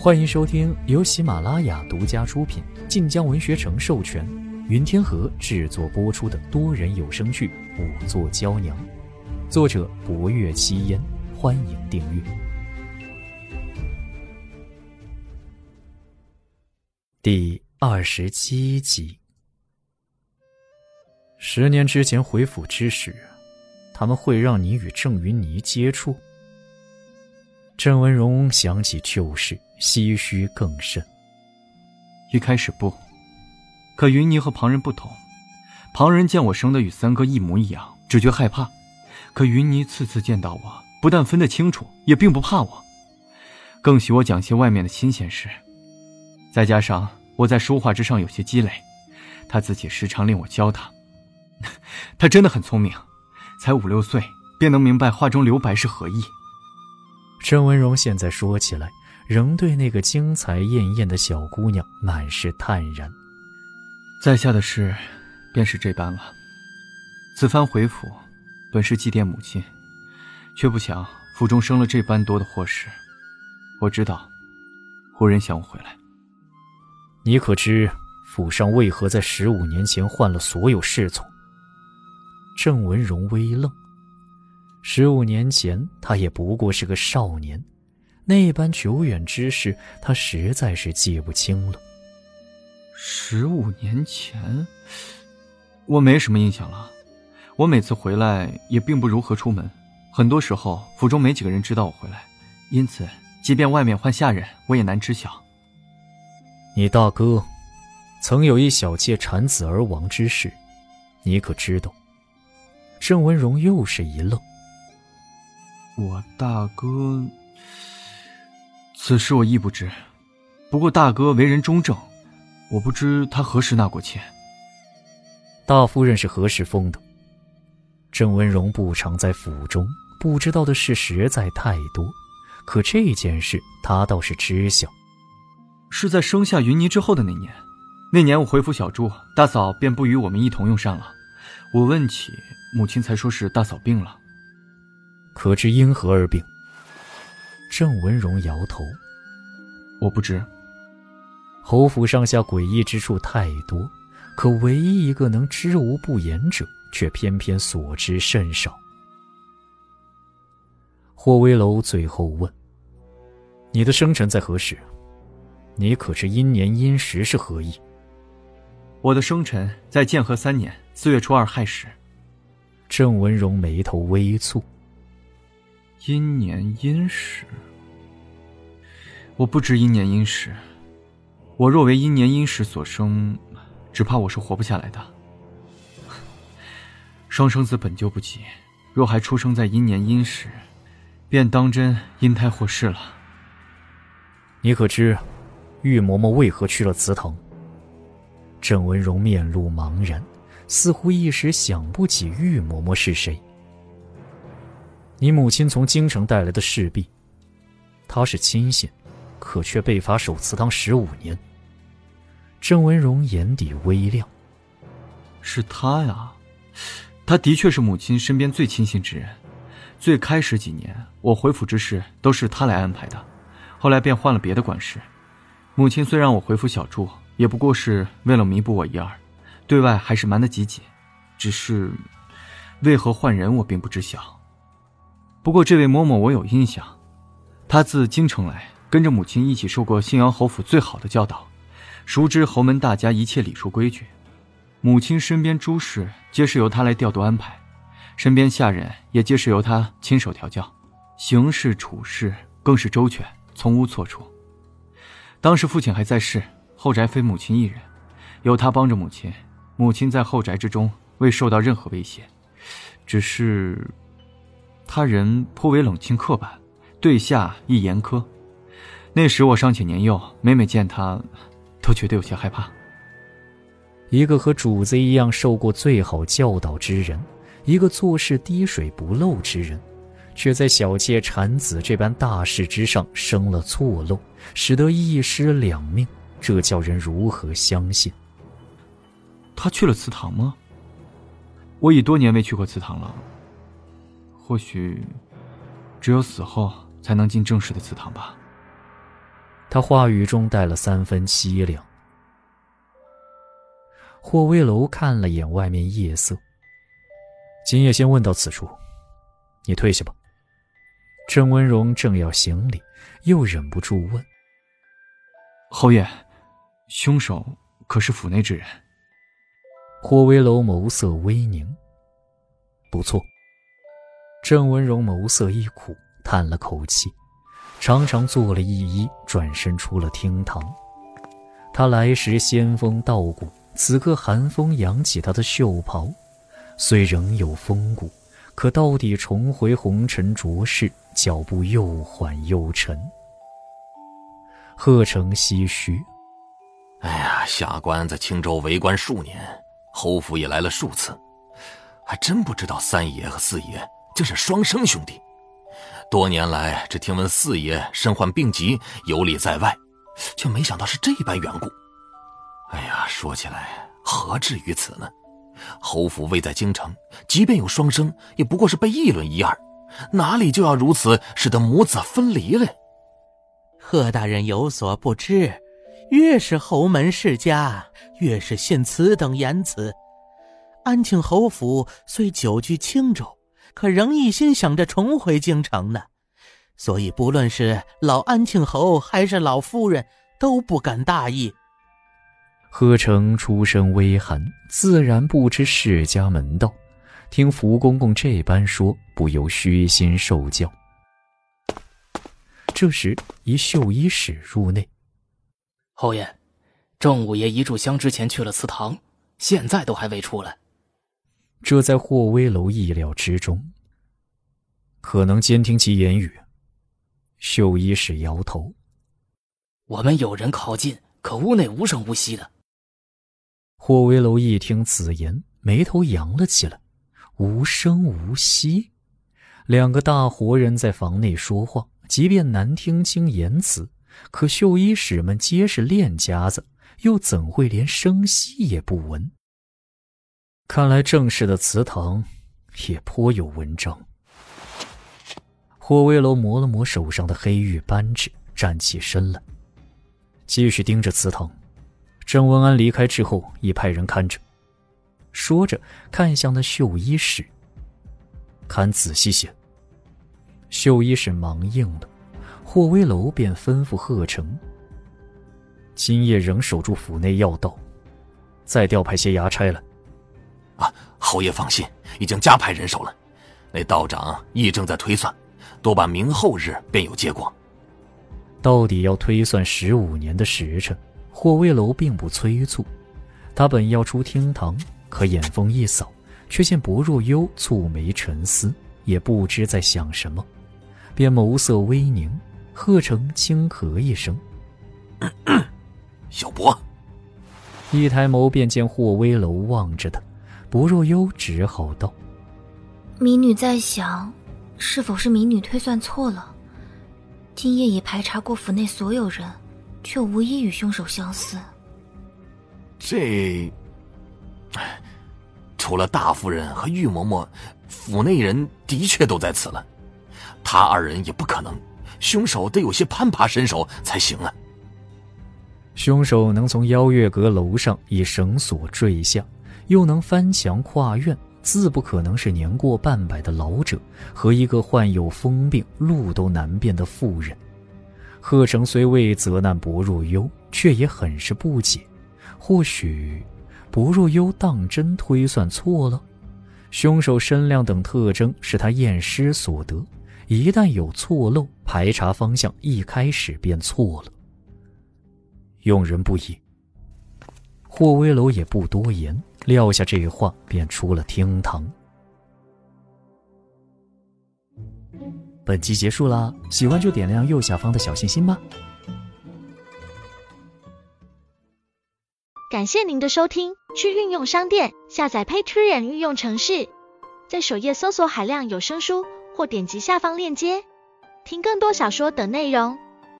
欢迎收听由喜马拉雅独家出品、晋江文学城授权、云天河制作播出的多人有声剧《五座娇娘》，作者：博月七烟。欢迎订阅。第二十七集。十年之前回府之时，他们会让你与郑云霓接触。郑文荣想起旧事，唏嘘更甚。一开始不，可云霓和旁人不同，旁人见我生的与三哥一模一样，只觉害怕；可云霓次次见到我，不但分得清楚，也并不怕我，更许我讲些外面的新鲜事。再加上我在书画之上有些积累，他自己时常令我教他。他真的很聪明，才五六岁便能明白画中留白是何意。郑文荣现在说起来，仍对那个精彩艳艳的小姑娘满是坦然。在下的事，便是这般了。此番回府，本是祭奠母亲，却不想府中生了这般多的祸事。我知道，无人想我回来。你可知府上为何在十五年前换了所有侍从？郑文荣微愣。十五年前，他也不过是个少年，那般久远之事，他实在是记不清了。十五年前，我没什么印象了。我每次回来也并不如何出门，很多时候府中没几个人知道我回来，因此即便外面换下人，我也难知晓。你大哥曾有一小妾产子而亡之事，你可知道？郑文荣又是一愣。我大哥，此事我亦不知。不过大哥为人忠正，我不知他何时纳过妾。大夫人是何时封的？郑文荣不常在府中，不知道的事实在太多。可这件事他倒是知晓，是在生下云霓之后的那年。那年我回府小住，大嫂便不与我们一同用膳了。我问起母亲，才说是大嫂病了。可知因何而病？郑文荣摇头：“我不知。侯府上下诡异之处太多，可唯一一个能知无不言者，却偏偏所知甚少。”霍威楼最后问：“你的生辰在何时？你可知阴年阴时是何意？”我的生辰在建和三年四月初二亥时。郑文荣眉头微蹙。阴年阴时，我不知阴年阴时。我若为阴年阴时所生，只怕我是活不下来的。双生子本就不急，若还出生在阴年阴时，便当真阴胎祸事了。你可知，玉嬷嬷为何去了祠堂？郑文荣面露茫然，似乎一时想不起玉嬷嬷是谁。你母亲从京城带来的侍婢，她是亲信，可却被罚守祠堂十五年。郑文荣眼底微亮。是他呀，他的确是母亲身边最亲信之人。最开始几年，我回府之事都是他来安排的，后来便换了别的管事。母亲虽让我回府小住，也不过是为了弥补我一二，对外还是瞒得紧紧。只是，为何换人，我并不知晓。不过，这位嬷嬷我有印象，她自京城来，跟着母亲一起受过信阳侯府最好的教导，熟知侯门大家一切礼数规矩。母亲身边诸事皆是由她来调度安排，身边下人也皆是由她亲手调教，行事处事更是周全，从无错处。当时父亲还在世，后宅非母亲一人，有她帮着母亲，母亲在后宅之中未受到任何威胁，只是。他人颇为冷清刻板，对下亦严苛。那时我尚且年幼，每每见他，都觉得有些害怕。一个和主子一样受过最好教导之人，一个做事滴水不漏之人，却在小妾产子这般大事之上生了错漏，使得一尸两命，这叫人如何相信？他去了祠堂吗？我已多年没去过祠堂了。或许，只有死后才能进正式的祠堂吧。他话语中带了三分凄凉。霍威楼看了眼外面夜色。今夜先问到此处，你退下吧。郑文荣正要行礼，又忍不住问：“侯爷，凶手可是府内之人？”霍威楼眸色微凝。不错。郑文荣眸色一苦，叹了口气，长长做了一揖，转身出了厅堂。他来时仙风道骨，此刻寒风扬起他的袖袍，虽仍有风骨，可到底重回红尘浊世，脚步又缓又沉。贺成唏嘘：“哎呀，下官在青州为官数年，侯府也来了数次，还真不知道三爷和四爷。”竟是双生兄弟，多年来只听闻四爷身患病疾游历在外，却没想到是这般缘故。哎呀，说起来何至于此呢？侯府位在京城，即便有双生，也不过是被议论一二，哪里就要如此使得母子分离了？贺大人有所不知，越是侯门世家，越是信此等言辞。安庆侯府虽久居青州。可仍一心想着重回京城呢，所以不论是老安庆侯还是老夫人都不敢大意。贺成出身微寒，自然不知世家门道，听福公公这般说，不由虚心受教。这时，一绣衣使入内：“侯爷，郑五爷一炷香之前去了祠堂，现在都还未出来。”这在霍威楼意料之中。可能监听其言语。秀衣使摇头。我们有人靠近，可屋内无声无息的。霍威楼一听此言，眉头扬了起来。无声无息，两个大活人在房内说话，即便难听清言辞，可秀衣使们皆是练家子，又怎会连声息也不闻？看来正式的祠堂也颇有文章。霍威楼磨了磨手上的黑玉扳指，站起身来，继续盯着祠堂。郑文安离开之后，已派人看着。说着，看向那绣衣使：“看仔细些。”绣衣使忙应了。霍威楼便吩咐贺成：“今夜仍守住府内要道，再调派些衙差来。”啊，侯爷放心，已经加派人手了。那道长亦正在推算，多半明后日便有结果。到底要推算十五年的时辰，霍威楼并不催促。他本要出厅堂，可眼风一扫，却见薄若幽蹙眉沉思，也不知在想什么，便眸色微凝。贺成轻咳一声：“小博。”一抬眸便见霍威楼望着他。薄若幽只好道：“民女在想，是否是民女推算错了？今夜已排查过府内所有人，却无一与凶手相似。这……除了大夫人和玉嬷嬷，府内人的确都在此了。他二人也不可能，凶手得有些攀爬身手才行啊。凶手能从邀月阁楼上以绳索坠下。”又能翻墙跨院，自不可能是年过半百的老者和一个患有疯病、路都难辨的妇人。贺成虽未责难薄若幽，却也很是不解。或许，薄若幽当真推算错了？凶手身量等特征是他验尸所得，一旦有错漏，排查方向一开始便错了。用人不疑。霍威楼也不多言。撂下这话，便出了厅堂。本集结束啦，喜欢就点亮右下方的小心心吧。感谢您的收听，去运用商店下载 Patreon 运用城市，在首页搜索海量有声书，或点击下方链接听更多小说等内容。